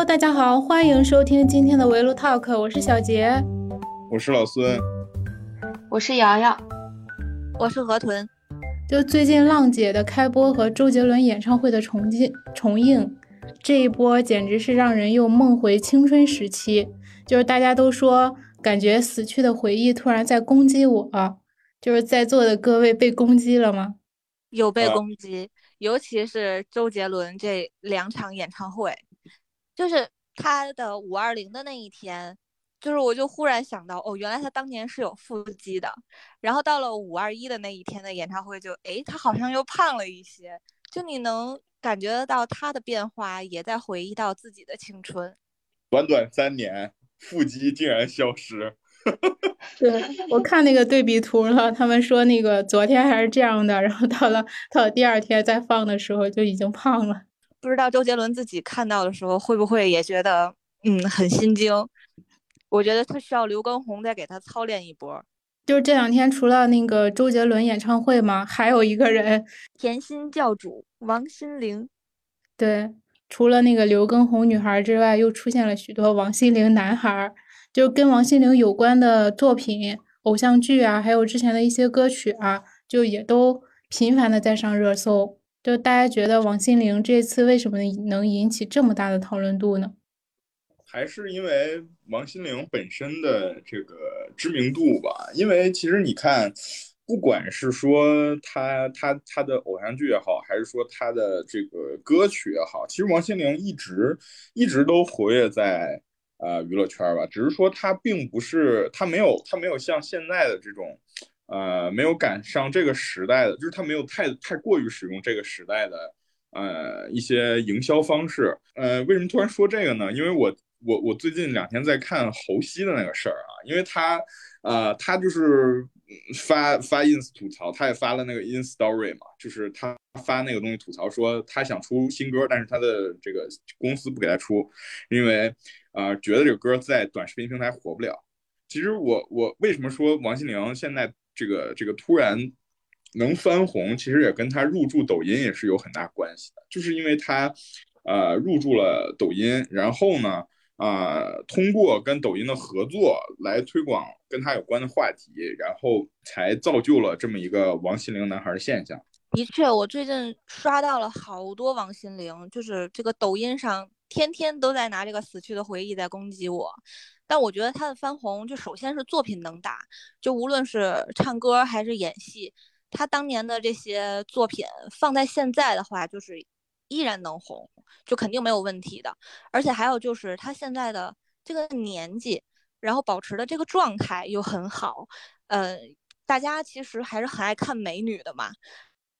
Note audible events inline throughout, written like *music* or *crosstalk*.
Hello，大家好，欢迎收听今天的围炉 Talk，我是小杰，我是老孙，我是瑶瑶，我是河豚。就最近浪姐的开播和周杰伦演唱会的重进重映，这一波简直是让人又梦回青春时期。就是大家都说，感觉死去的回忆突然在攻击我，就是在座的各位被攻击了吗？有被攻击，尤其是周杰伦这两场演唱会。就是他的五二零的那一天，就是我就忽然想到，哦，原来他当年是有腹肌的。然后到了五二一的那一天的演唱会，就哎，他好像又胖了一些。就你能感觉得到他的变化，也在回忆到自己的青春。短短三年，腹肌竟然消失。*laughs* 对我看那个对比图了，他们说那个昨天还是这样的，然后到了到了第二天再放的时候就已经胖了。不知道周杰伦自己看到的时候会不会也觉得嗯很心惊？我觉得他需要刘畊宏再给他操练一波。就是这两天除了那个周杰伦演唱会嘛，还有一个人甜心教主王心凌。对，除了那个刘畊宏女孩之外，又出现了许多王心凌男孩，就跟王心凌有关的作品、偶像剧啊，还有之前的一些歌曲啊，就也都频繁的在上热搜。就大家觉得王心凌这次为什么能引起这么大的讨论度呢？还是因为王心凌本身的这个知名度吧。因为其实你看，不管是说她她她的偶像剧也好，还是说她的这个歌曲也好，其实王心凌一直一直都活跃在呃娱乐圈吧。只是说她并不是她没有她没有像现在的这种。呃，没有赶上这个时代的，就是他没有太太过于使用这个时代的呃一些营销方式。呃，为什么突然说这个呢？因为我我我最近两天在看侯熙的那个事儿啊，因为他呃他就是发发 ins 吐槽，他也发了那个 ins story 嘛，就是他发那个东西吐槽说他想出新歌，但是他的这个公司不给他出，因为呃觉得这个歌在短视频平台火不了。其实我我为什么说王心凌现在？这个这个突然能翻红，其实也跟他入驻抖音也是有很大关系的，就是因为他，呃，入驻了抖音，然后呢，啊，通过跟抖音的合作来推广跟他有关的话题，然后才造就了这么一个王心凌男孩的现象。的确，我最近刷到了好多王心凌，就是这个抖音上天天都在拿这个死去的回忆在攻击我。但我觉得他的翻红，就首先是作品能打，就无论是唱歌还是演戏，他当年的这些作品放在现在的话，就是依然能红，就肯定没有问题的。而且还有就是他现在的这个年纪，然后保持的这个状态又很好，呃，大家其实还是很爱看美女的嘛，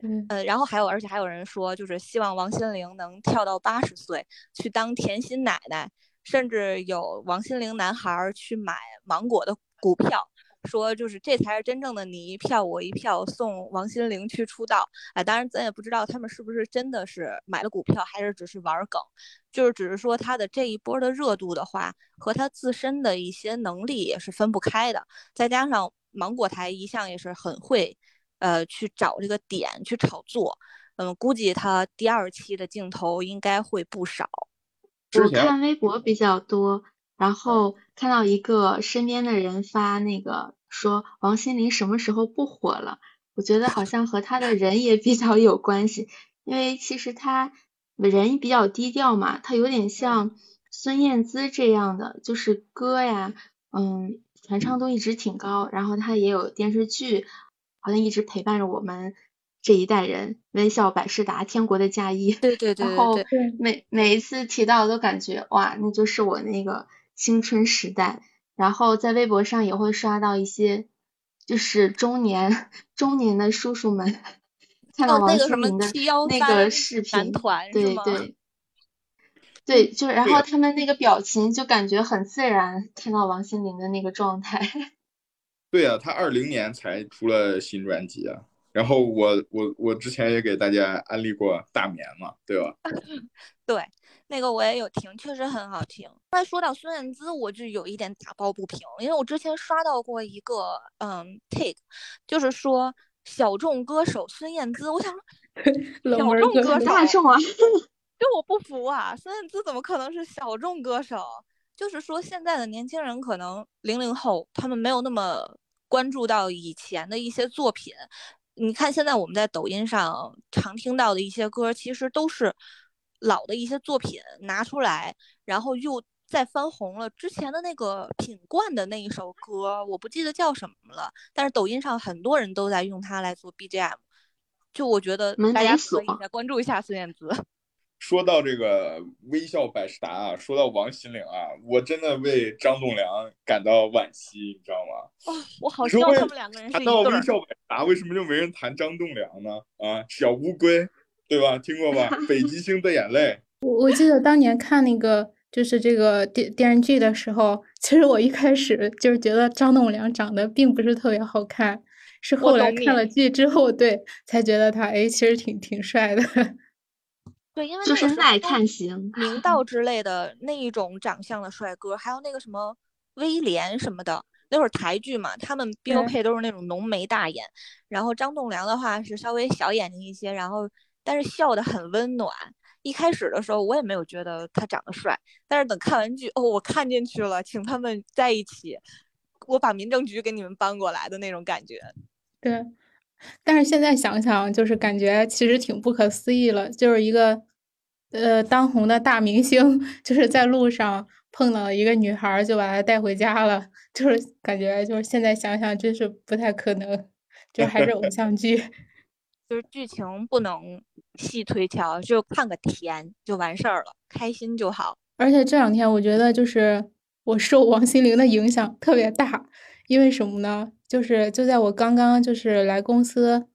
嗯，呃，然后还有，而且还有人说，就是希望王心凌能跳到八十岁去当甜心奶奶。甚至有王心凌男孩去买芒果的股票，说就是这才是真正的你一票我一票送王心凌去出道。哎，当然咱也不知道他们是不是真的是买了股票，还是只是玩梗。就是只是说他的这一波的热度的话，和他自身的一些能力也是分不开的。再加上芒果台一向也是很会，呃，去找这个点去炒作。嗯，估计他第二期的镜头应该会不少。我看微博比较多，然后看到一个身边的人发那个说王心凌什么时候不火了？我觉得好像和她的人也比较有关系，因为其实她人比较低调嘛，她有点像孙燕姿这样的，就是歌呀，嗯，传唱度一直挺高，然后她也有电视剧，好像一直陪伴着我们。这一代人，微笑百事达，天国的嫁衣，对对对，然后每每一次提到都感觉哇，那就是我那个青春时代。然后在微博上也会刷到一些，就是中年中年的叔叔们看到王心凌的那个视频，对对对，就然后他们那个表情就感觉很自然，看到王心凌的那个状态。*laughs* 对呀，他二零年才出了新专辑啊。然后我我我之前也给大家安利过大眠嘛，对吧？*laughs* 对，那个我也有听，确实很好听。刚才说到孙燕姿，我就有一点打抱不平，因为我之前刷到过一个嗯 take，就是说小众歌手孙燕姿，我想说 *laughs* 小众歌手大众啊，这我不服啊！孙燕姿怎么可能是小众歌手？就是说，现在的年轻人可能零零后，他们没有那么关注到以前的一些作品。你看，现在我们在抖音上常听到的一些歌，其实都是老的一些作品拿出来，然后又再翻红了。之前的那个品冠的那一首歌，我不记得叫什么了，但是抖音上很多人都在用它来做 BGM。就我觉得大家可以再关注一下孙燕姿。说到这个微笑百事达啊，说到王心凌啊，我真的为张栋梁感到惋惜，你知道吗？哦，我好希望他们两个人谈到微笑百事达，为什么就没人谈张栋梁呢？啊，小乌龟，对吧？听过吧？北极星的眼泪。*laughs* 我我记得当年看那个就是这个电电视剧的时候，其实我一开始就是觉得张栋梁长得并不是特别好看，是后来看了剧之后，对，才觉得他哎，其实挺挺帅的。对，因为就是耐看型，明道之类的那一种长相的帅哥，还有那个什么威廉什么的，那会儿台剧嘛，他们标配都是那种浓眉大眼。然后张栋梁的话是稍微小眼睛一些，然后但是笑得很温暖。一开始的时候我也没有觉得他长得帅，但是等看完剧哦，我看进去了，请他们在一起，我把民政局给你们搬过来的那种感觉。对。但是现在想想，就是感觉其实挺不可思议了。就是一个，呃，当红的大明星，就是在路上碰到一个女孩，就把她带回家了。*laughs* 就是感觉，就是现在想想，真是不太可能。就还是偶像剧，*laughs* 就是剧情不能细推敲，就看个甜就完事儿了，开心就好。而且这两天，我觉得就是我受王心凌的影响特别大。因为什么呢？就是就在我刚刚就是来公司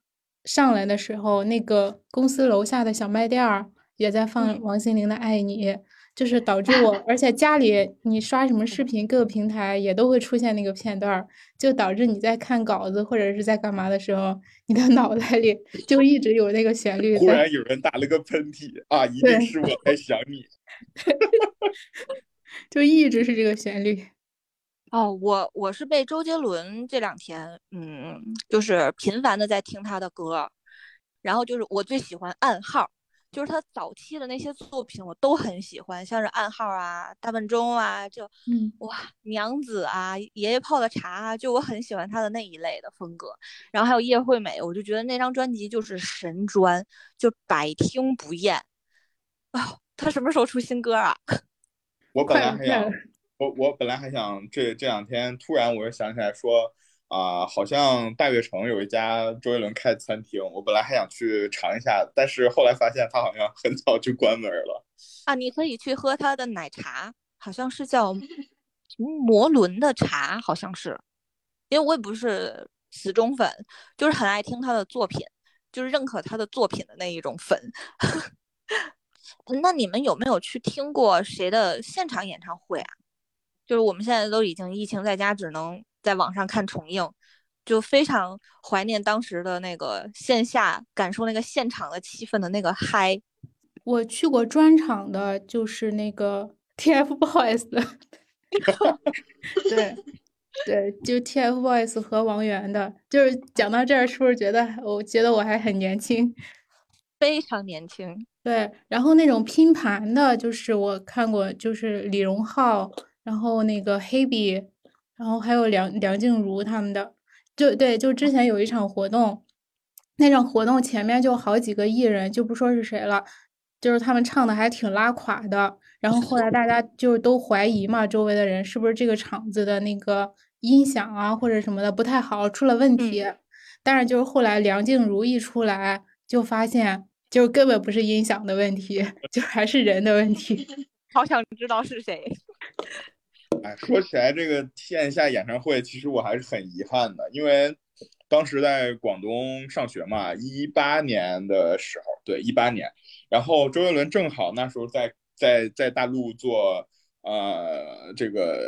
上来的时候，那个公司楼下的小卖店儿也在放王心凌的《爱你》，就是导致我，*laughs* 而且家里你刷什么视频，各个平台也都会出现那个片段，就导致你在看稿子或者是在干嘛的时候，你的 *laughs* 脑袋里就一直有那个旋律。忽然有人打了个喷嚏啊！一定是我在想你，*laughs* 就一直是这个旋律。哦，我我是被周杰伦这两天，嗯，就是频繁的在听他的歌，然后就是我最喜欢《暗号》，就是他早期的那些作品我都很喜欢，像是《暗号》啊、《大笨钟》啊，就嗯，哇，娘子啊，爷爷泡的茶，啊就我很喜欢他的那一类的风格。然后还有叶惠美，我就觉得那张专辑就是神专，就百听不厌。啊，他什么时候出新歌啊？*laughs* 我本来还想。我我本来还想这这两天突然我又想起来说啊，好像大悦城有一家周杰伦开的餐厅，我本来还想去尝一下，但是后来发现他好像很早就关门了。*laughs* 啊，你可以去喝他的奶茶，好像是叫摩伦的茶，好像是，因为我也不是死忠粉，就是很爱听他的作品，就是认可他的作品的那一种粉。*laughs* 那你们有没有去听过谁的现场演唱会啊？就是我们现在都已经疫情在家，只能在网上看重映，就非常怀念当时的那个线下感受那个现场的气氛的那个嗨。我去过专场的，就是那个 *laughs* TFBOYS 的，对对，就 TFBOYS 和王源的。就是讲到这儿，是不是觉得我觉得我还很年轻？非常年轻。对，然后那种拼盘的，就是我看过，就是李荣浩。然后那个黑笔，然后还有梁梁静茹他们的，就对，就之前有一场活动，那场活动前面就好几个艺人，就不说是谁了，就是他们唱的还挺拉垮的。然后后来大家就都怀疑嘛，周围的人是不是这个场子的那个音响啊或者什么的不太好，出了问题。但是就是后来梁静茹一出来，就发现就根本不是音响的问题，*laughs* 就还是人的问题。*laughs* 好想知道是谁。哎，说起来这个线下演唱会，其实我还是很遗憾的，因为当时在广东上学嘛，一八年的时候，对，一八年，然后周杰伦正好那时候在在在大陆做呃这个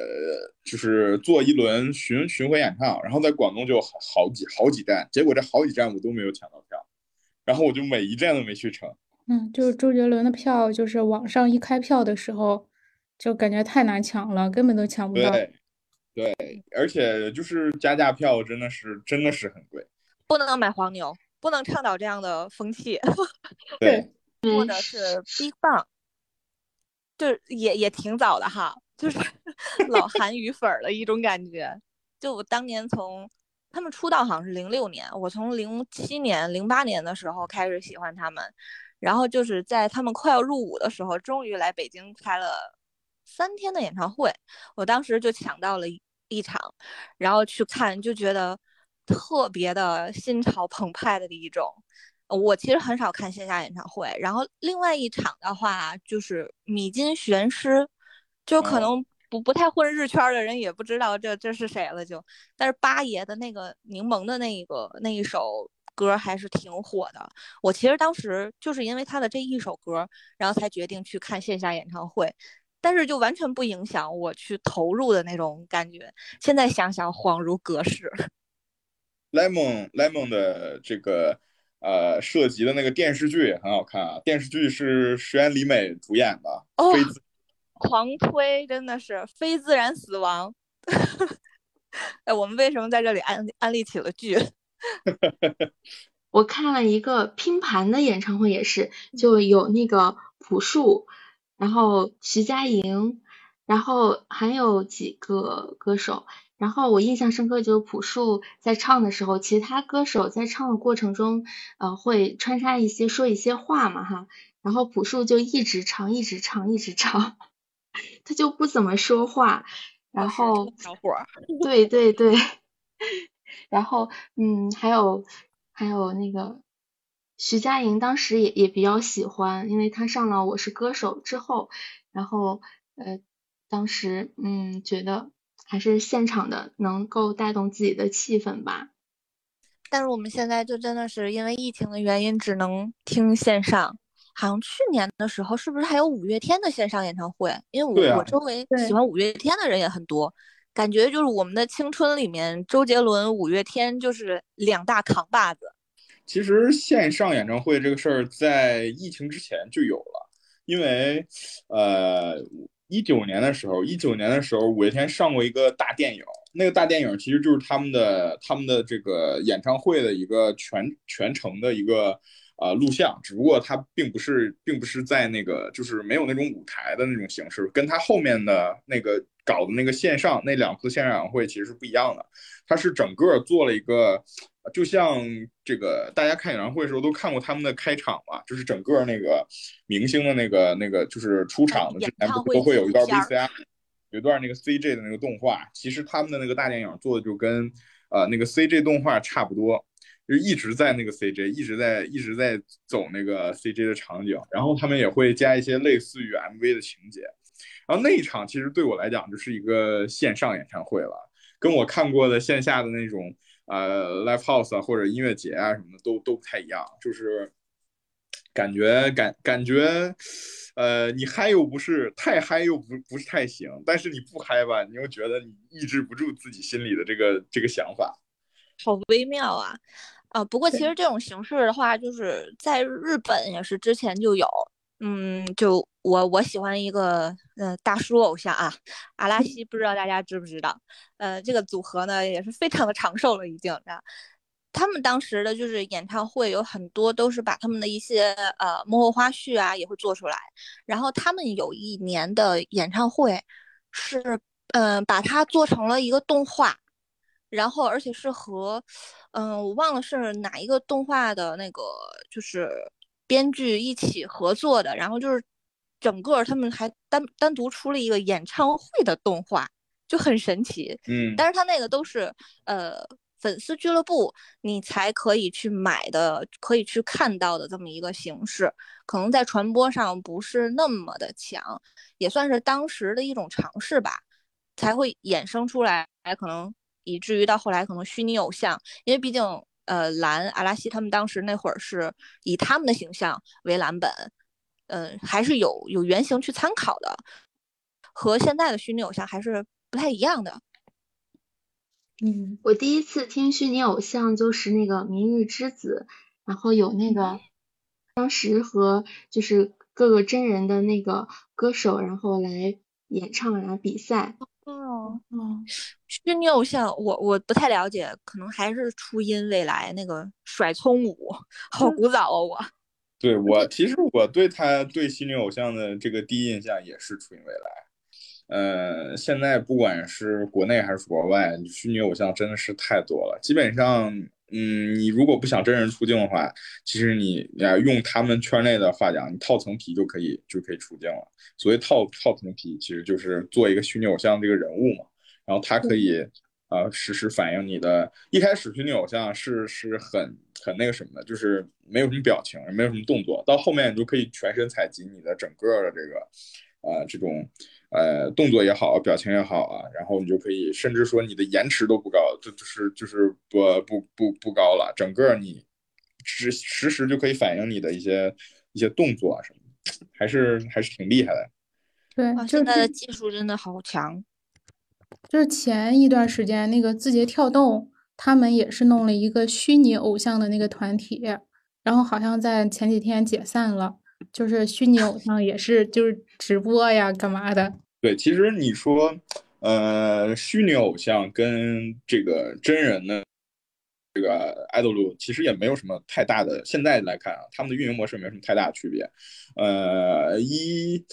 就是做一轮巡巡回演唱，然后在广东就好好几好几站，结果这好几站我都没有抢到票，然后我就每一站都没去成。嗯，就是周杰伦的票，就是网上一开票的时候。就感觉太难抢了，根本都抢不到。对，对，而且就是加价票，真的是真的是很贵。不能买黄牛，不能倡导这样的风气。*laughs* 对，或者是 Big Bang，就是也也挺早的哈，就是 *laughs* 老韩语粉儿的一种感觉。就我当年从他们出道好像是零六年，我从零七年、零八年的时候开始喜欢他们，然后就是在他们快要入伍的时候，终于来北京开了三天的演唱会，我当时就抢到了一场，然后去看，就觉得特别的心潮澎湃的一种。我其实很少看线下演唱会，然后另外一场的话就是米津玄师，就可能。不不太混日圈的人也不知道这这是谁了，就但是八爷的那个柠檬的那个那一首歌还是挺火的。我其实当时就是因为他的这一首歌，然后才决定去看线下演唱会，但是就完全不影响我去投入的那种感觉。现在想想恍如隔世。*laughs* Lemon Lemon 的这个呃涉及的那个电视剧也很好看啊，电视剧是石原里美主演的。哦。狂推真的是非自然死亡，*laughs* 哎，我们为什么在这里安安利起了剧？*laughs* 我看了一个拼盘的演唱会，也是就有那个朴树，然后徐佳莹，然后还有几个歌手，然后我印象深刻就是朴树在唱的时候，其他歌手在唱的过程中，呃，会穿插一些说一些话嘛哈，然后朴树就一直唱，一直唱，一直唱。*laughs* 他就不怎么说话，然后小伙儿，对对对，*laughs* 然后嗯，还有还有那个徐佳莹，当时也也比较喜欢，因为她上了《我是歌手》之后，然后呃，当时嗯，觉得还是现场的能够带动自己的气氛吧。但是我们现在就真的是因为疫情的原因，只能听线上。好像去年的时候，是不是还有五月天的线上演唱会？因为我我周围喜欢五月天的人也很多，感觉就是我们的青春里面，周杰伦、五月天就是两大扛把子。其实线上演唱会这个事儿在疫情之前就有了，因为呃一九年的时候，一九年的时候五月天上过一个大电影，那个大电影其实就是他们的他们的这个演唱会的一个全全程的一个。呃，录像，只不过它并不是，并不是在那个，就是没有那种舞台的那种形式，跟它后面的那个搞的那个线上那两次线上演唱会其实是不一样的。它是整个做了一个，就像这个大家看演唱会的时候都看过他们的开场嘛，就是整个那个明星的那个那个就是出场的之前不都会有一段 VCR，有一段那个 CJ 的那个动画，其实他们的那个大电影做的就跟呃那个 CJ 动画差不多。就一直在那个 CJ，一直在一直在走那个 CJ 的场景，然后他们也会加一些类似于 MV 的情节，然后那一场其实对我来讲就是一个线上演唱会了，跟我看过的线下的那种呃 live house 啊或者音乐节啊什么的都都不太一样，就是感觉感感觉，呃，你嗨又不是太嗨又不不是太行，但是你不嗨吧，你又觉得你抑制不住自己心里的这个这个想法，好微妙啊。啊，不过其实这种形式的话，就是在日本也是之前就有，嗯，就我我喜欢一个呃大叔偶像啊，阿拉西，不知道大家知不知道？呃，这个组合呢也是非常的长寿了已经。他们当时的就是演唱会有很多都是把他们的一些呃幕后花絮啊也会做出来，然后他们有一年的演唱会是嗯把它做成了一个动画。然后，而且是和，嗯，我忘了是哪一个动画的那个，就是编剧一起合作的。然后就是整个他们还单单独出了一个演唱会的动画，就很神奇。嗯，但是他那个都是呃粉丝俱乐部你才可以去买的，可以去看到的这么一个形式，可能在传播上不是那么的强，也算是当时的一种尝试吧，才会衍生出来，可能。以至于到后来可能虚拟偶像，因为毕竟呃蓝阿拉西他们当时那会儿是以他们的形象为蓝本，嗯，还是有有原型去参考的，和现在的虚拟偶像还是不太一样的。嗯，我第一次听虚拟偶像就是那个明日之子，然后有那个当时和就是各个真人的那个歌手，然后来演唱然后比赛。哦哦，虚拟偶像，我我不太了解，可能还是初音未来那个甩葱舞，好古早哦，我。*laughs* 对我，其实我对他对虚拟偶像的这个第一印象也是初音未来。呃，现在不管是国内还是国外，虚拟偶像真的是太多了。基本上，嗯，你如果不想真人出镜的话，其实你啊用他们圈内的话讲，你套层皮就可以就可以出镜了。所谓套套层皮，其实就是做一个虚拟偶像这个人物嘛，然后他可以呃实时反映你的。一开始虚拟偶像是是很很那个什么的，就是没有什么表情，也没有什么动作，到后面你就可以全身采集你的整个的这个呃这种。呃，动作也好，表情也好啊，然后你就可以，甚至说你的延迟都不高，就就是就是不不不不高了，整个你实实时就可以反映你的一些一些动作啊什么，还是还是挺厉害的。对，现在的技术真的好强。就是前一段时间那个字节跳动，他们也是弄了一个虚拟偶像的那个团体，然后好像在前几天解散了。就是虚拟偶像也是，就是直播呀，干嘛的？对，其实你说，呃，虚拟偶像跟这个真人的这个爱豆路，其实也没有什么太大的。现在来看啊，他们的运营模式没有什么太大的区别。呃，一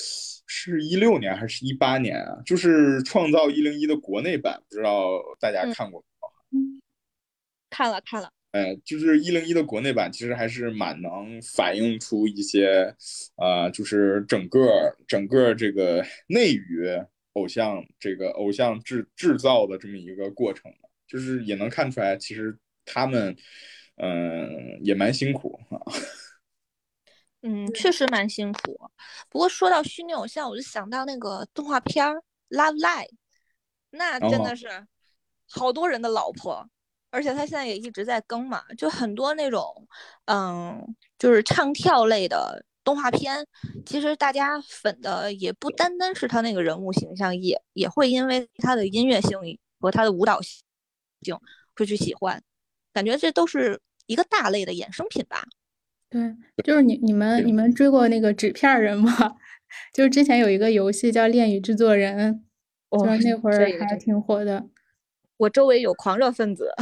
是一六年还是一八年啊？就是创造一零一的国内版，不知道大家看过没有？看了，看了。呃，就是一零一的国内版，其实还是蛮能反映出一些，呃，就是整个整个这个内娱偶像这个偶像制制造的这么一个过程就是也能看出来，其实他们，嗯，也蛮辛苦啊。*laughs* 嗯，确实蛮辛苦。不过说到虚拟偶像，我就想到那个动画片《Love Live》，那真的是好多人的老婆。而且他现在也一直在更嘛，就很多那种，嗯，就是唱跳类的动画片，其实大家粉的也不单单是他那个人物形象，也也会因为他的音乐性和他的舞蹈性会去喜欢，感觉这都是一个大类的衍生品吧。对，就是你你们你们追过那个纸片人吗？*laughs* 就是之前有一个游戏叫《恋与制作人》，就是那会儿还挺火的。我周围有狂热分子。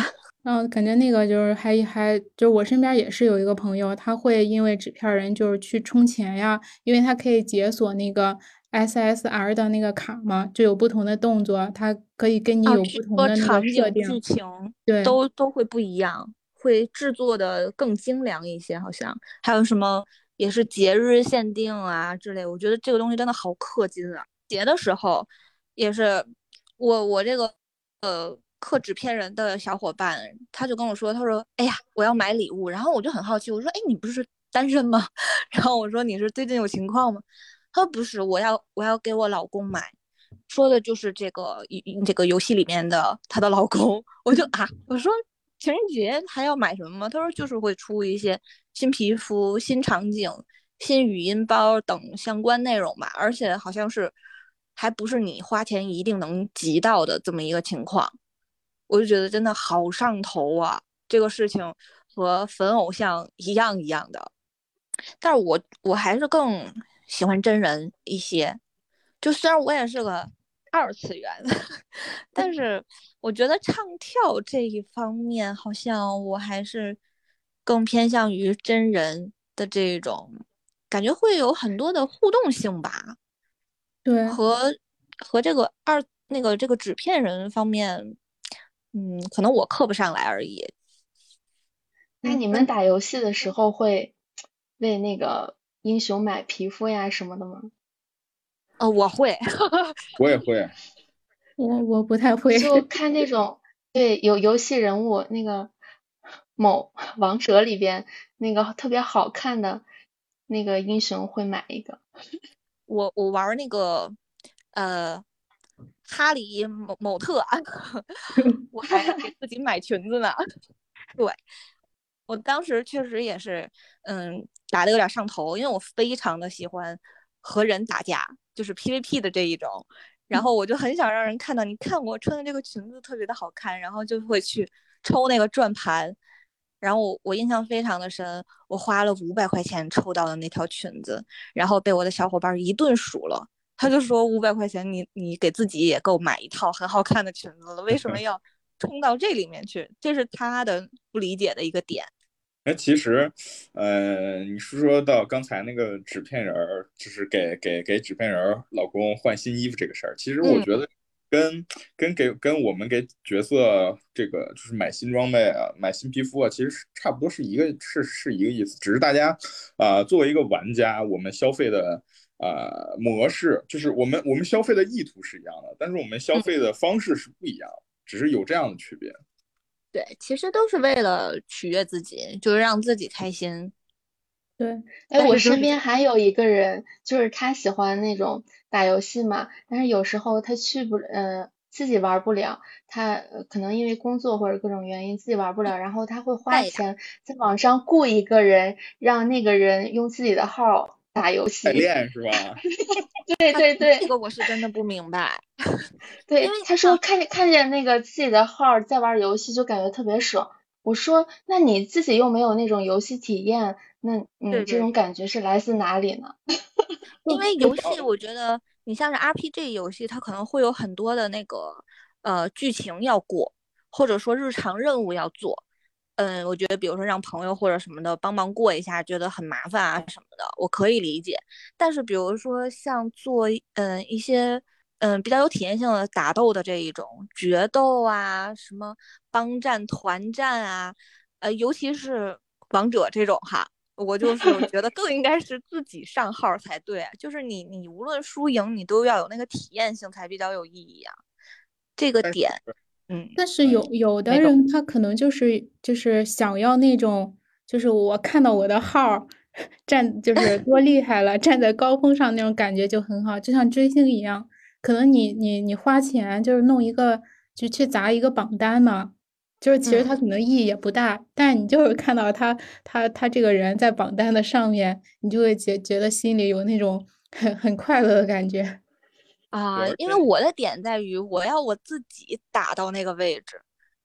嗯，感觉那个就是还还就我身边也是有一个朋友，他会因为纸片人就是去充钱呀，因为他可以解锁那个 SSR 的那个卡嘛，就有不同的动作，他可以跟你有不同的那个设定，剧情对，都都会不一样，会制作的更精良一些，好像还有什么也是节日限定啊之类，我觉得这个东西真的好氪金啊！节的时候也是我我这个呃。刻纸片人的小伙伴，他就跟我说：“他说，哎呀，我要买礼物。”然后我就很好奇，我说：“哎，你不是单身吗？” *laughs* 然后我说：“你是最近有情况吗？”他说：“不是，我要我要给我老公买。”说的就是这个这个游戏里面的他的老公。我就啊，我说情人节还要买什么吗？他说就是会出一些新皮肤、新场景、新语音包等相关内容吧，而且好像是还不是你花钱一定能集到的这么一个情况。我就觉得真的好上头啊！这个事情和粉偶像一样一样的，但是我我还是更喜欢真人一些。就虽然我也是个二次元，*laughs* 但是我觉得唱跳这一方面，好像我还是更偏向于真人的这种感觉，会有很多的互动性吧。对，和和这个二那个这个纸片人方面。嗯，可能我刻不上来而已。那你们打游戏的时候会为那个英雄买皮肤呀什么的吗？哦，我会，*laughs* 我也会。我我不太会。就看那种对有游戏人物那个某王者里边那个特别好看的那个英雄会买一个。我我玩那个呃。哈里某某特，*laughs* 我还给自己买裙子呢。*laughs* 对，我当时确实也是，嗯，打的有点上头，因为我非常的喜欢和人打架，就是 PVP 的这一种。然后我就很想让人看到，你看我穿的这个裙子特别的好看，然后就会去抽那个转盘。然后我我印象非常的深，我花了五百块钱抽到的那条裙子，然后被我的小伙伴一顿数了。他就说五百块钱，你你给自己也够买一套很好看的裙子了，为什么要冲到这里面去？这是他的不理解的一个点。哎，其实，呃，你是说到刚才那个纸片人儿，就是给给给纸片人老公换新衣服这个事儿，其实我觉得跟跟给跟我们给角色这个就是买新装备啊、买新皮肤啊，其实差不多是一个是是一个意思，只是大家啊作为一个玩家，我们消费的啊模式，就是我们我们消费的意图是一样的，但是我们消费的方式是不一样，只是有这样的区别。对，其实都是为了取悦自己，就是让自己开心。对，哎，我身边还有一个人，就是他喜欢那种打游戏嘛，但是有时候他去不，呃，自己玩不了，他可能因为工作或者各种原因自己玩不了，然后他会花钱在网上雇一个人，让那个人用自己的号。打游戏练是吧？*laughs* 对对对，这个我是真的不明白。*laughs* 对，因为他说看见看见那个自己的号在玩游戏就感觉特别爽。我说那你自己又没有那种游戏体验，那你这种感觉是来自哪里呢？*laughs* 因为游戏，我觉得你像是 RPG 游戏，它可能会有很多的那个呃剧情要过，或者说日常任务要做。嗯，我觉得比如说让朋友或者什么的帮忙过一下，觉得很麻烦啊什么的，我可以理解。但是比如说像做嗯一些嗯比较有体验性的打斗的这一种决斗啊，什么帮战团战啊，呃，尤其是王者这种哈，我就 *laughs* 是觉得更应该是自己上号才对。就是你你无论输赢，你都要有那个体验性才比较有意义啊。这个点。嗯，但是有有的人他可能就是就是想要那种，就是我看到我的号站就 *laughs* 是多厉害了，站在高峰上那种感觉就很好，就像追星一样。可能你你你花钱就是弄一个就去砸一个榜单嘛，就是其实他可能意义也不大，但你就是看到他他他这个人在榜单的上面，你就会觉觉得心里有那种很很快乐的感觉。啊，因为我的点在于，我要我自己打到那个位置。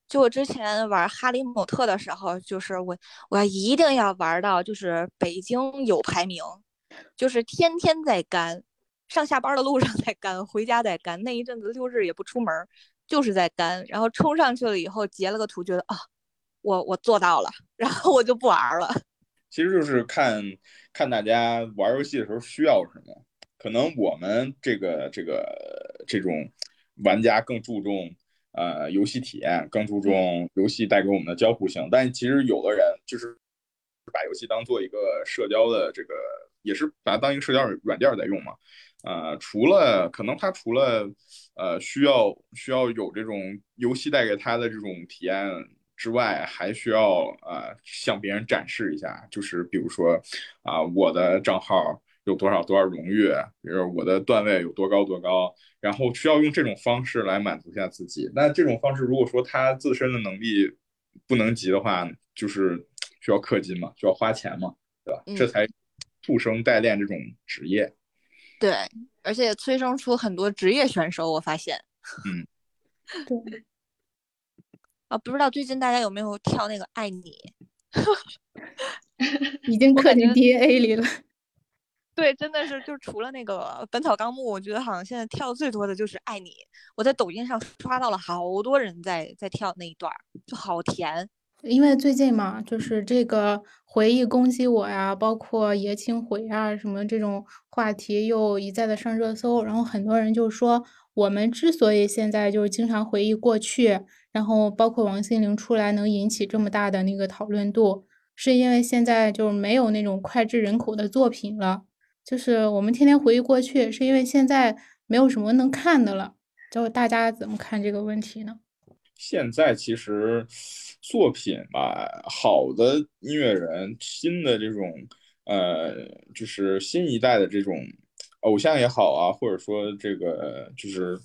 就我之前玩哈利姆特的时候，就是我我要一定要玩到，就是北京有排名，就是天天在干，上下班的路上在干，回家在干。那一阵子六日也不出门，就是在干。然后冲上去了以后，截了个图，觉得啊，我我做到了，然后我就不玩了。*laughs* 其实就是看看大家玩游戏的时候需要什么。可能我们这个这个这种玩家更注重呃游戏体验，更注重游戏带给我们的交互性。但其实有的人就是把游戏当做一个社交的这个，也是把它当一个社交软件在用嘛。呃，除了可能他除了呃需要需要有这种游戏带给他的这种体验之外，还需要呃向别人展示一下，就是比如说啊我的账号。有多少多少荣誉，比如我的段位有多高多高，然后需要用这种方式来满足一下自己。那这种方式，如果说他自身的能力不能及的话，就是需要氪金嘛，需要花钱嘛，对吧？这才促生代练这种职业。对，而且催生出很多职业选手，我发现。嗯，对。*laughs* 啊，不知道最近大家有没有跳那个爱你？*laughs* 已经刻进 DNA 里了。对，真的是，就除了那个《本草纲目》，我觉得好像现在跳最多的就是《爱你》。我在抖音上刷到了好多人在在跳那一段，就好甜。因为最近嘛，就是这个回忆攻击我呀，包括爷青回啊什么这种话题又一再的上热搜，然后很多人就说，我们之所以现在就是经常回忆过去，然后包括王心凌出来能引起这么大的那个讨论度，是因为现在就是没有那种脍炙人口的作品了。就是我们天天回忆过去，是因为现在没有什么能看的了。就大家怎么看这个问题呢？现在其实作品吧，好的音乐人，新的这种呃，就是新一代的这种偶像也好啊，或者说这个就是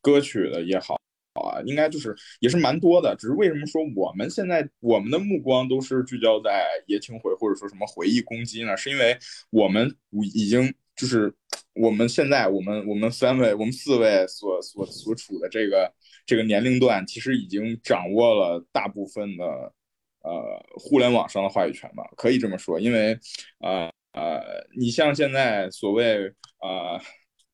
歌曲的也好。啊，应该就是也是蛮多的，只是为什么说我们现在我们的目光都是聚焦在爷青回或者说什么回忆攻击呢？是因为我们已经就是我们现在我们我们三位我们四位所所所处的这个这个年龄段，其实已经掌握了大部分的呃互联网上的话语权吧，可以这么说，因为呃呃，你像现在所谓呃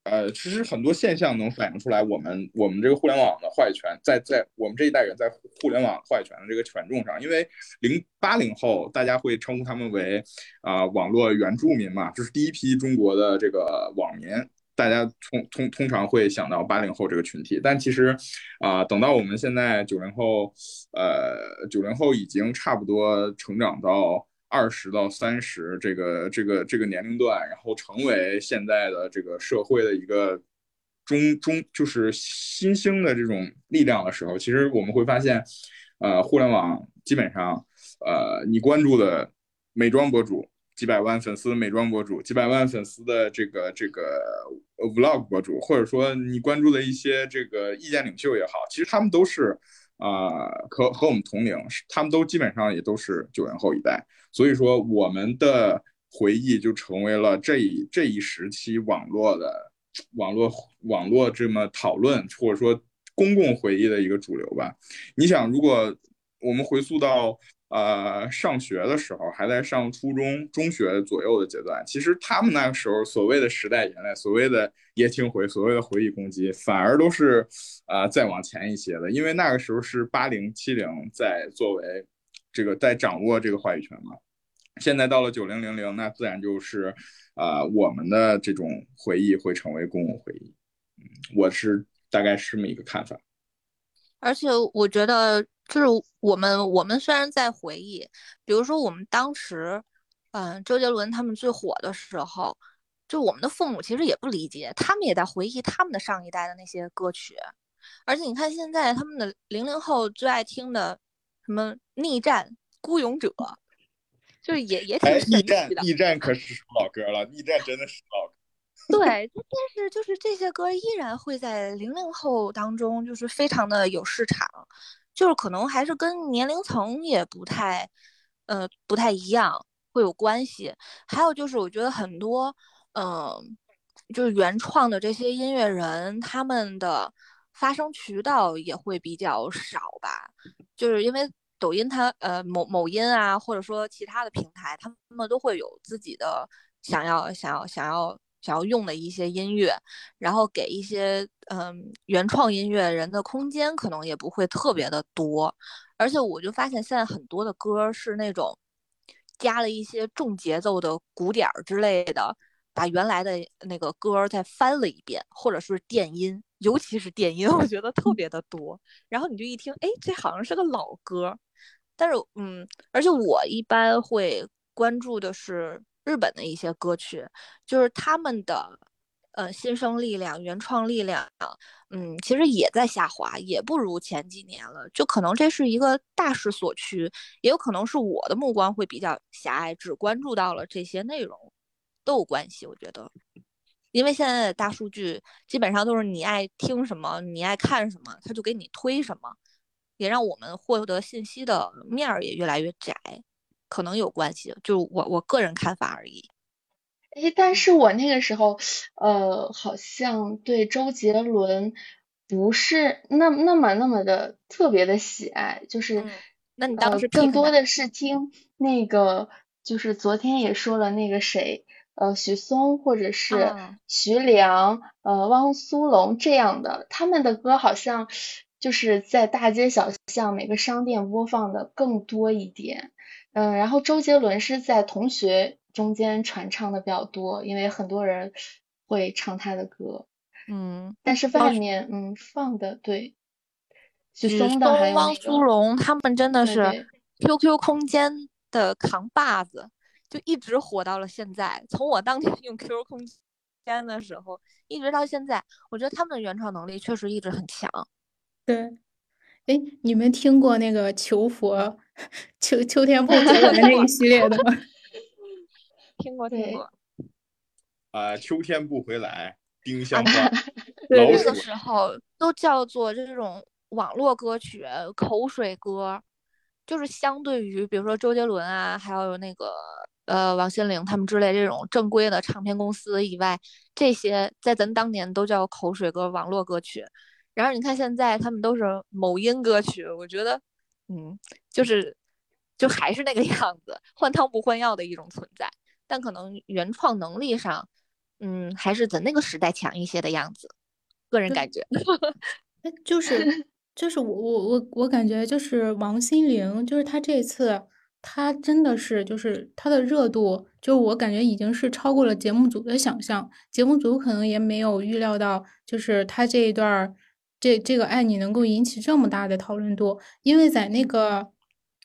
呃，其实很多现象能反映出来，我们我们这个互联网的话语权，在在我们这一代人在互联网话语权的这个权重上，因为零八零后大家会称呼他们为啊网络原住民嘛，就是第一批中国的这个网民，大家通通通常会想到八零后这个群体，但其实啊等到我们现在九零后，呃九零后已经差不多成长到。二十到三十这个这个这个年龄段，然后成为现在的这个社会的一个中中就是新兴的这种力量的时候，其实我们会发现，呃，互联网基本上，呃，你关注的美妆博主几百万粉丝的美妆博主，几百万粉丝的这个这个 vlog 博主，或者说你关注的一些这个意见领袖也好，其实他们都是。啊，和和我们同龄，他们都基本上也都是九零后一代，所以说我们的回忆就成为了这一这一时期网络的网络网络这么讨论或者说公共回忆的一个主流吧。你想，如果我们回溯到。呃，上学的时候还在上初中、中学左右的阶段，其实他们那个时候所谓的时代眼泪、所谓的叶青回、所谓的回忆攻击，反而都是呃再往前一些的，因为那个时候是八零、七零在作为这个在掌握这个话语权嘛。现在到了九零、零零，那自然就是呃我们的这种回忆会成为公共回忆。嗯，我是大概是这么一个看法。而且我觉得。就是我们，我们虽然在回忆，比如说我们当时，嗯，周杰伦他们最火的时候，就我们的父母其实也不理解，他们也在回忆他们的上一代的那些歌曲。而且你看现在他们的零零后最爱听的什么《逆战》《孤勇者》，就是也也挺神奇的。逆战可是首老歌了，逆战真的是老歌。*laughs* 对，但是就是这些歌依然会在零零后当中就是非常的有市场。就是可能还是跟年龄层也不太，呃，不太一样，会有关系。还有就是，我觉得很多，嗯，就是原创的这些音乐人，他们的发声渠道也会比较少吧。就是因为抖音它，呃，某某音啊，或者说其他的平台，他们都会有自己的想要、想要、想要。想要用的一些音乐，然后给一些嗯原创音乐人的空间，可能也不会特别的多。而且我就发现现在很多的歌是那种加了一些重节奏的鼓点儿之类的，把原来的那个歌再翻了一遍，或者是电音，尤其是电音，*laughs* 我觉得特别的多。然后你就一听，哎，这好像是个老歌。但是嗯，而且我一般会关注的是。日本的一些歌曲，就是他们的呃新生力量、原创力量，嗯，其实也在下滑，也不如前几年了。就可能这是一个大势所趋，也有可能是我的目光会比较狭隘，只关注到了这些内容，都有关系。我觉得，因为现在的大数据基本上都是你爱听什么，你爱看什么，他就给你推什么，也让我们获得信息的面儿也越来越窄。可能有关系，就我我个人看法而已。哎，但是我那个时候，呃，好像对周杰伦不是那那么那么的特别的喜爱，就是那你当时更多的是听那个，就是昨天也说了那个谁，呃，许嵩或者是徐良，呃，汪苏泷这样的，他们的歌好像就是在大街小巷每个商店播放的更多一点。嗯，然后周杰伦是在同学中间传唱的比较多，因为很多人会唱他的歌。嗯，但是外面嗯放的对，许嵩的还有汪苏泷，他们真的是 QQ 空间的扛把子，就一直火到了现在。从我当年用 QQ 空间的时候，一直到现在，我觉得他们的原创能力确实一直很强。对。哎，你们听过那个求佛 *laughs* 秋秋天不回来那一系列的吗？*laughs* 听过听过。啊，秋天不回来，丁香花，*laughs* 对那个时候都叫做这种网络歌曲、口水歌，就是相对于比如说周杰伦啊，还有那个呃王心凌他们之类这种正规的唱片公司以外，这些在咱当年都叫口水歌、网络歌曲。然后你看，现在他们都是某音歌曲，我觉得，嗯，就是，就还是那个样子，换汤不换药的一种存在。但可能原创能力上，嗯，还是在那个时代强一些的样子，个人感觉。*laughs* 哎，*laughs* 就是就是我我我我感觉就是王心凌，就是她这次她真的是就是她的热度，就我感觉已经是超过了节目组的想象，节目组可能也没有预料到，就是她这一段儿这这个爱你能够引起这么大的讨论度，因为在那个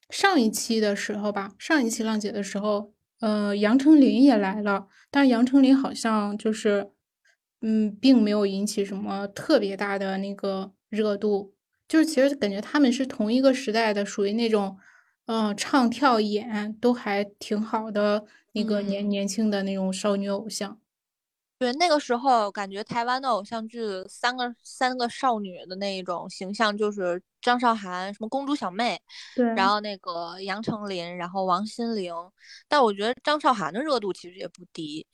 上一期的时候吧，上一期浪姐的时候，呃，杨丞琳也来了，但是杨丞琳好像就是。嗯，并没有引起什么特别大的那个热度，就是其实感觉他们是同一个时代的，属于那种，嗯，唱跳演都还挺好的那个年年轻的那种少女偶像。对，那个时候感觉台湾的偶像剧三个三个少女的那一种形象，就是张韶涵什么公主小妹，对，然后那个杨丞琳，然后王心凌。但我觉得张韶涵的热度其实也不低。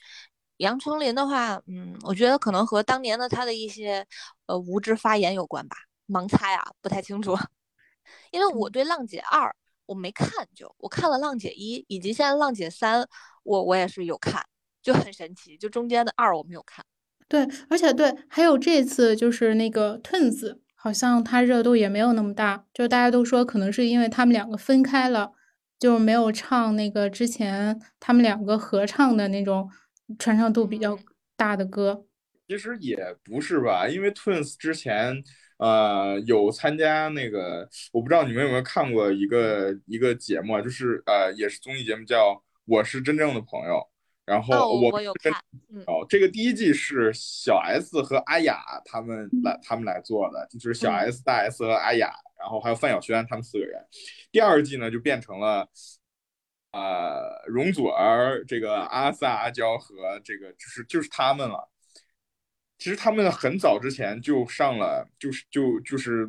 杨丞琳的话，嗯，我觉得可能和当年的她的一些呃无知发言有关吧，盲猜啊，不太清楚。*laughs* 因为我对《浪姐二》我没看，就我看了《浪姐一》，以及现在《浪姐三》，我我也是有看，就很神奇。就中间的二我没有看。对，而且对，还有这次就是那个 Twins，好像它热度也没有那么大，就大家都说可能是因为他们两个分开了，就没有唱那个之前他们两个合唱的那种。传唱度比较大的歌，其实也不是吧，因为 Twins 之前呃有参加那个，我不知道你们有没有看过一个一个节目，就是呃也是综艺节目叫《我是真正的朋友》，然后我有看，哦，这个第一季是小 S 和阿雅他们来他们来做的，就是小 S、大 S 和阿雅，然后还有范晓萱他们四个人，第二季呢就变成了。呃，容祖儿、这个阿 sa、阿娇和这个就是就是他们了。其实他们很早之前就上了，就是就就是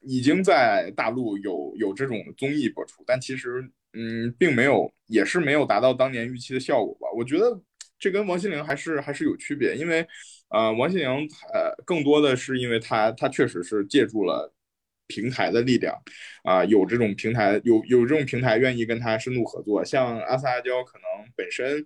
已经在大陆有有这种综艺播出，但其实嗯，并没有，也是没有达到当年预期的效果吧。我觉得这跟王心凌还是还是有区别，因为呃，王心凌呃更多的是因为她她确实是借助了。平台的力量啊，有这种平台，有有这种平台愿意跟他深度合作。像阿 sa 阿娇，可能本身，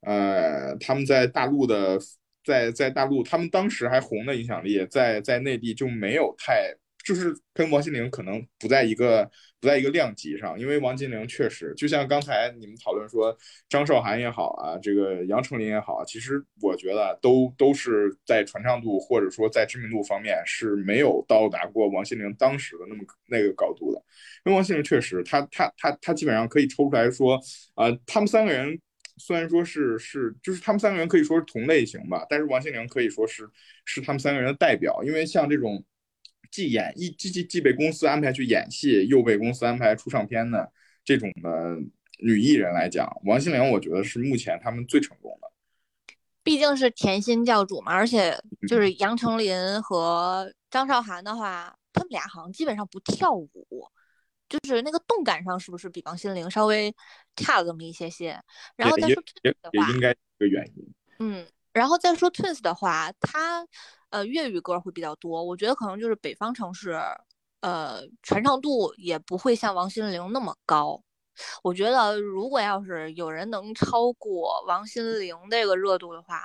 呃，他们在大陆的，在在大陆，他们当时还红的影响力，在在内地就没有太。就是跟王心凌可能不在一个不在一个量级上，因为王心凌确实就像刚才你们讨论说张韶涵也好啊，这个杨丞琳也好，其实我觉得都都是在传唱度或者说在知名度方面是没有到达过王心凌当时的那么那个高度的。因为王心凌确实，她她她她基本上可以抽出来说，啊，他们三个人虽然说是是就是他们三个人可以说是同类型吧，但是王心凌可以说是是他们三个人的代表，因为像这种。既演一既既既被公司安排去演戏，又被公司安排出唱片的这种的女艺人来讲，王心凌我觉得是目前他们最成功的。毕竟是甜心教主嘛，而且就是杨丞琳和张韶涵的话，他们俩好像基本上不跳舞，就是那个动感上是不是比王心凌稍微差了这么一些些？然后再说 Twins 的话，也应该一个原因。嗯，然后再说 Twins 的话，他。呃，粤语歌会比较多，我觉得可能就是北方城市，呃，传唱度也不会像王心凌那么高。我觉得如果要是有人能超过王心凌这个热度的话，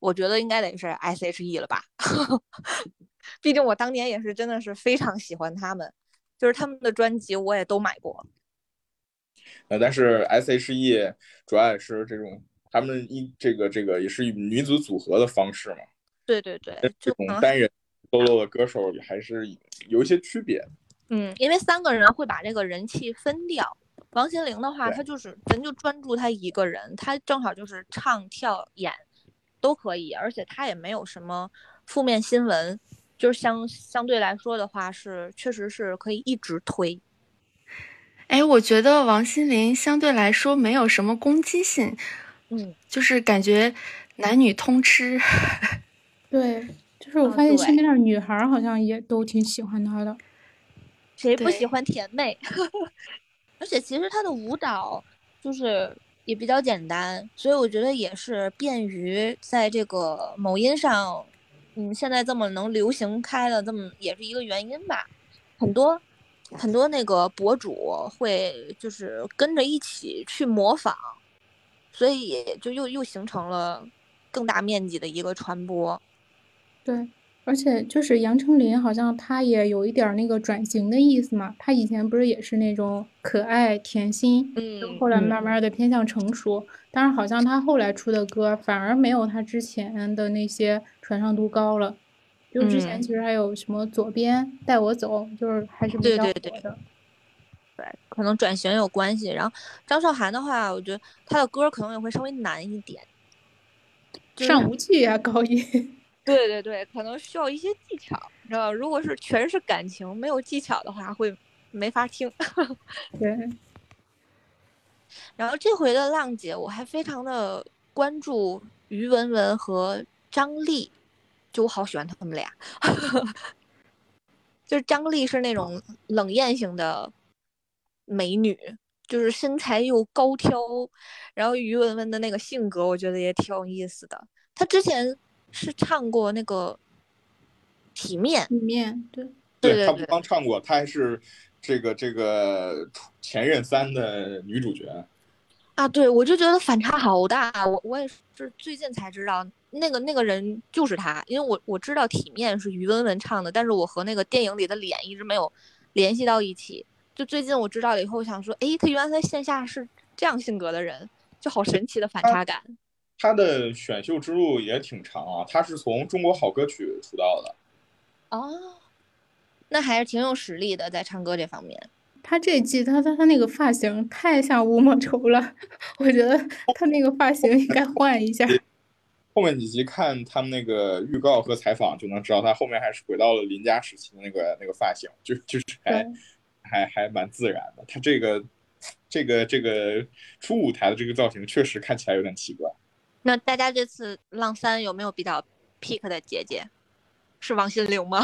我觉得应该得是 S.H.E 了吧。*laughs* 毕竟我当年也是真的是非常喜欢他们，就是他们的专辑我也都买过。呃，但是 S.H.E 主要也是这种他们一这个这个也是女子组合的方式嘛。对对对，这种单人 solo 的歌手还是有一些区别。嗯，因为三个人会把这个人气分掉。王心凌的话，她就是咱就专注她一个人，她正好就是唱跳演都可以，而且她也没有什么负面新闻，就是相相对来说的话是确实是可以一直推。哎，我觉得王心凌相对来说没有什么攻击性，嗯，就是感觉男女通吃。*laughs* 对，就是我发现身边的女孩好像也都挺喜欢他的。谁不喜欢甜妹？*laughs* 而且其实他的舞蹈就是也比较简单，所以我觉得也是便于在这个某音上，嗯，现在这么能流行开了，这么也是一个原因吧。很多很多那个博主会就是跟着一起去模仿，所以也就又又形成了。更大面积的一个传播。对，而且就是杨丞琳，好像她也有一点那个转型的意思嘛。她以前不是也是那种可爱甜心，嗯，后来慢慢的偏向成熟。但是好像她后来出的歌反而没有她之前的那些传唱度高了。就之前其实还有什么左边带我走，就是还是比较火的。对，可能转型有关系。然后张韶涵的话，我觉得她的歌可能也会稍微难一点，上不去呀，高音。*laughs* 对对对，可能需要一些技巧，你知道如果是全是感情，没有技巧的话，会没法听。*laughs* 对。然后这回的浪姐，我还非常的关注于文文和张丽，就我好喜欢他们俩。*laughs* 就是张丽是那种冷艳型的。美女就是身材又高挑，然后于文文的那个性格，我觉得也挺有意思的。她之前是唱过那个《体面》，体面，对，对，她不光唱过，她还是这个这个前任三的女主角啊。对，我就觉得反差好大。我我也是最近才知道那个那个人就是她，因为我我知道《体面》是于文文唱的，但是我和那个电影里的脸一直没有联系到一起。就最近我知道了以后，想说，哎，他原来在线下是这样性格的人，就好神奇的反差感。他的选秀之路也挺长啊，他是从中国好歌曲出道的。哦，那还是挺有实力的，在唱歌这方面。他这季他他他那个发型太像吴莫愁了，*laughs* 我觉得他那个发型应该换一下。*laughs* 后面几集看他们那个预告和采访，就能知道他后面还是回到了林家时期的那个那个发型，就就是还。还还蛮自然的，他这个这个这个初舞台的这个造型确实看起来有点奇怪。那大家这次浪三有没有比较 pick 的姐姐？是王心凌吗？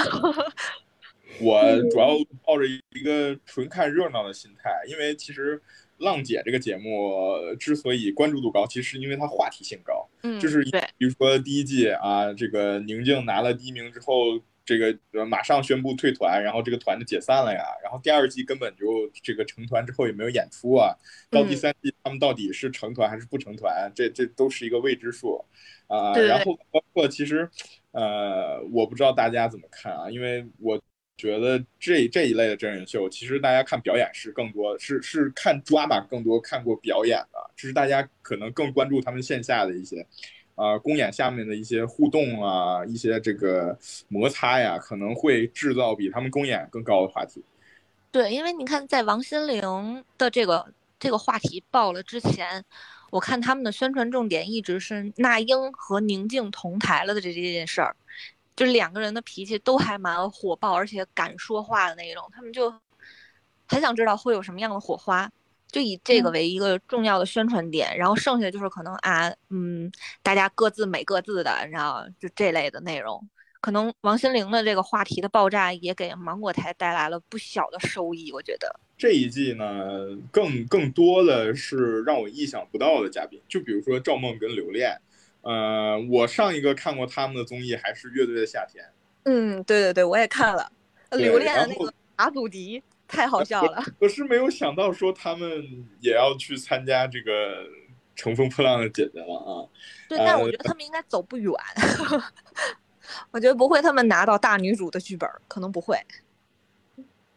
*laughs* 我主要抱着一个纯看热闹的心态，因为其实浪姐这个节目之所以关注度高，其实因为它话题性高。嗯，就是，比如说第一季啊，这个宁静拿了第一名之后。这个马上宣布退团，然后这个团就解散了呀。然后第二季根本就这个成团之后也没有演出啊。到第三季他们到底是成团还是不成团，这这都是一个未知数啊。然后包括其实，呃，我不知道大家怎么看啊，因为我觉得这这一类的真人秀，其实大家看表演是更多，是是看抓马更多，看过表演的，只是大家可能更关注他们线下的一些。呃，公演下面的一些互动啊，一些这个摩擦呀，可能会制造比他们公演更高的话题。对，因为你看，在王心凌的这个这个话题爆了之前，我看他们的宣传重点一直是那英和宁静同台了的这这件事儿，就两个人的脾气都还蛮火爆，而且敢说话的那种，他们就很想知道会有什么样的火花。就以这个为一个重要的宣传点，然后剩下就是可能啊，嗯，大家各自美各自的，然后就这类的内容。可能王心凌的这个话题的爆炸也给芒果台带来了不小的收益，我觉得。这一季呢，更更多的是让我意想不到的嘉宾，就比如说赵梦跟刘恋。呃，我上一个看过他们的综艺还是《乐队的夏天》。嗯，对对对，我也看了。刘恋的那个阿祖迪。太好笑了！我是没有想到说他们也要去参加这个《乘风破浪的姐姐》了啊。对，但我觉得他们应该走不远。*laughs* 我觉得不会，他们拿到大女主的剧本可能不会。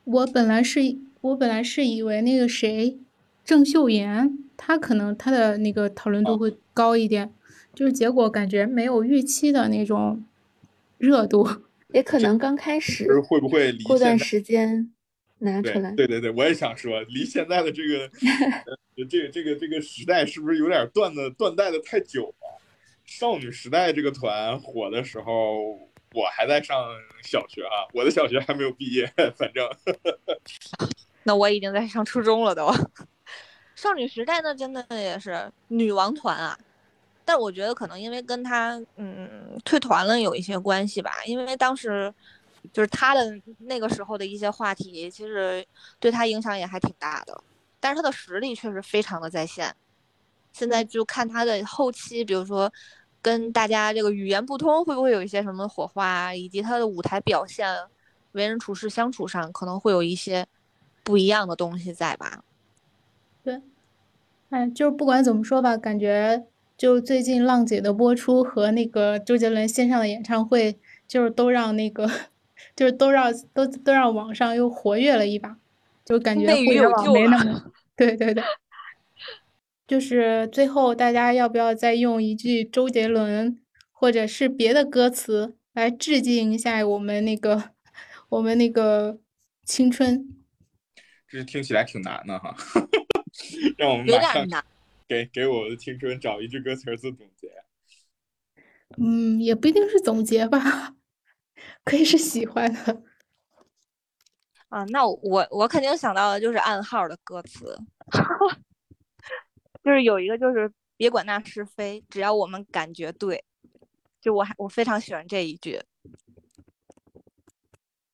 我本来是，我本来是以为那个谁，郑秀妍，她可能她的那个讨论度会高一点，就是结果感觉没有预期的那种热度，也可能刚开始会不会过段时间。拿出来，对对对，我也想说，离现在的这个，*laughs* 这个这个这个时代是不是有点断的断代的太久了？少女时代这个团火的时候，我还在上小学啊，我的小学还没有毕业，反正。*laughs* 那我已经在上初中了都。少女时代那真的也是女王团啊，但我觉得可能因为跟她嗯退团了有一些关系吧，因为当时。就是他的那个时候的一些话题，其实对他影响也还挺大的，但是他的实力确实非常的在线。现在就看他的后期，比如说跟大家这个语言不通，会不会有一些什么火花，以及他的舞台表现、为人处事、相处上，可能会有一些不一样的东西在吧？对，哎，就是不管怎么说吧，感觉。就最近浪姐的播出和那个周杰伦线上的演唱会，就是都让那个，就是都让都都让网上又活跃了一把，就感觉互联网没那么，对对对。就是最后大家要不要再用一句周杰伦或者是别的歌词来致敬一下我们那个我们那个青春？这听起来挺难的哈，*laughs* 让我们马上给给我的青春找一句歌词做总结。嗯，也不一定是总结吧，可以是喜欢的。啊，那我我肯定想到的就是暗号的歌词，*laughs* 就是有一个就是别管那是非，只要我们感觉对，就我还我非常喜欢这一句。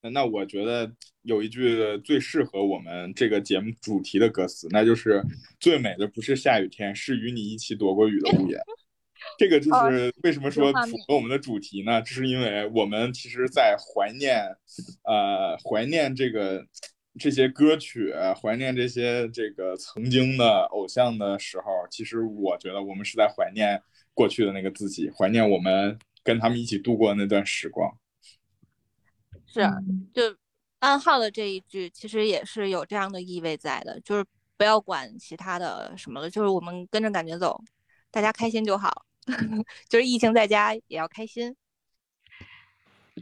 那我觉得有一句最适合我们这个节目主题的歌词，那就是“最美的不是下雨天，是与你一起躲过雨的屋檐”。这个就是为什么说符合我们的主题呢？这是因为我们其实，在怀念，呃，怀念这个这些歌曲，怀念这些这个曾经的偶像的时候，其实我觉得我们是在怀念过去的那个自己，怀念我们跟他们一起度过的那段时光。是，就暗号的这一句，其实也是有这样的意味在的，就是不要管其他的什么了，就是我们跟着感觉走，大家开心就好。*laughs* 就是疫情在家也要开心。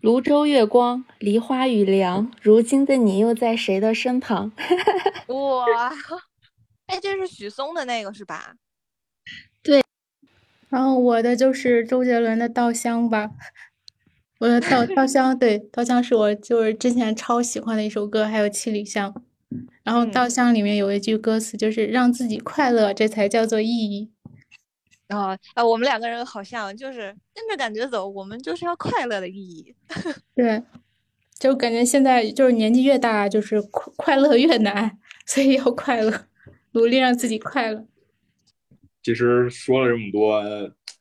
泸州月光，梨花雨凉，如今的你又在谁的身旁？*laughs* 哇，*laughs* 哎，这是许嵩的那个是吧？对。然后我的就是周杰伦的《稻香》吧。我的稻稻香，对，稻香是我就是之前超喜欢的一首歌，还有《七里香》。然后稻香里面有一句歌词，就是让自己快乐，这才叫做意义。啊啊，我们两个人好像就是跟着感觉走，我们就是要快乐的意义。*laughs* 对，就感觉现在就是年纪越大，就是快快乐越难，*laughs* 所以要快乐，努力让自己快乐。其实说了这么多，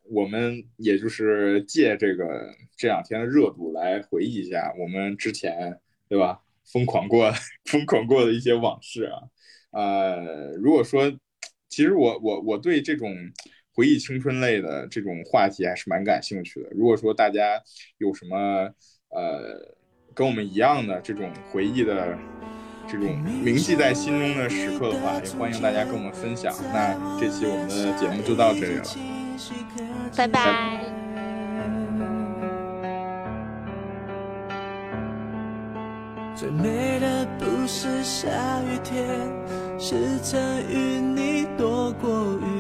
我们也就是借这个这两天的热度来回忆一下我们之前对吧疯狂过 *laughs* 疯狂过的一些往事啊。呃，如果说，其实我我我对这种。回忆青春类的这种话题还是蛮感兴趣的。如果说大家有什么呃跟我们一样的这种回忆的这种铭记在心中的时刻的话，也欢迎大家跟我们分享。那这期我们的节目就到这里了，拜拜。最美的不是下雨天，是曾与你躲过雨。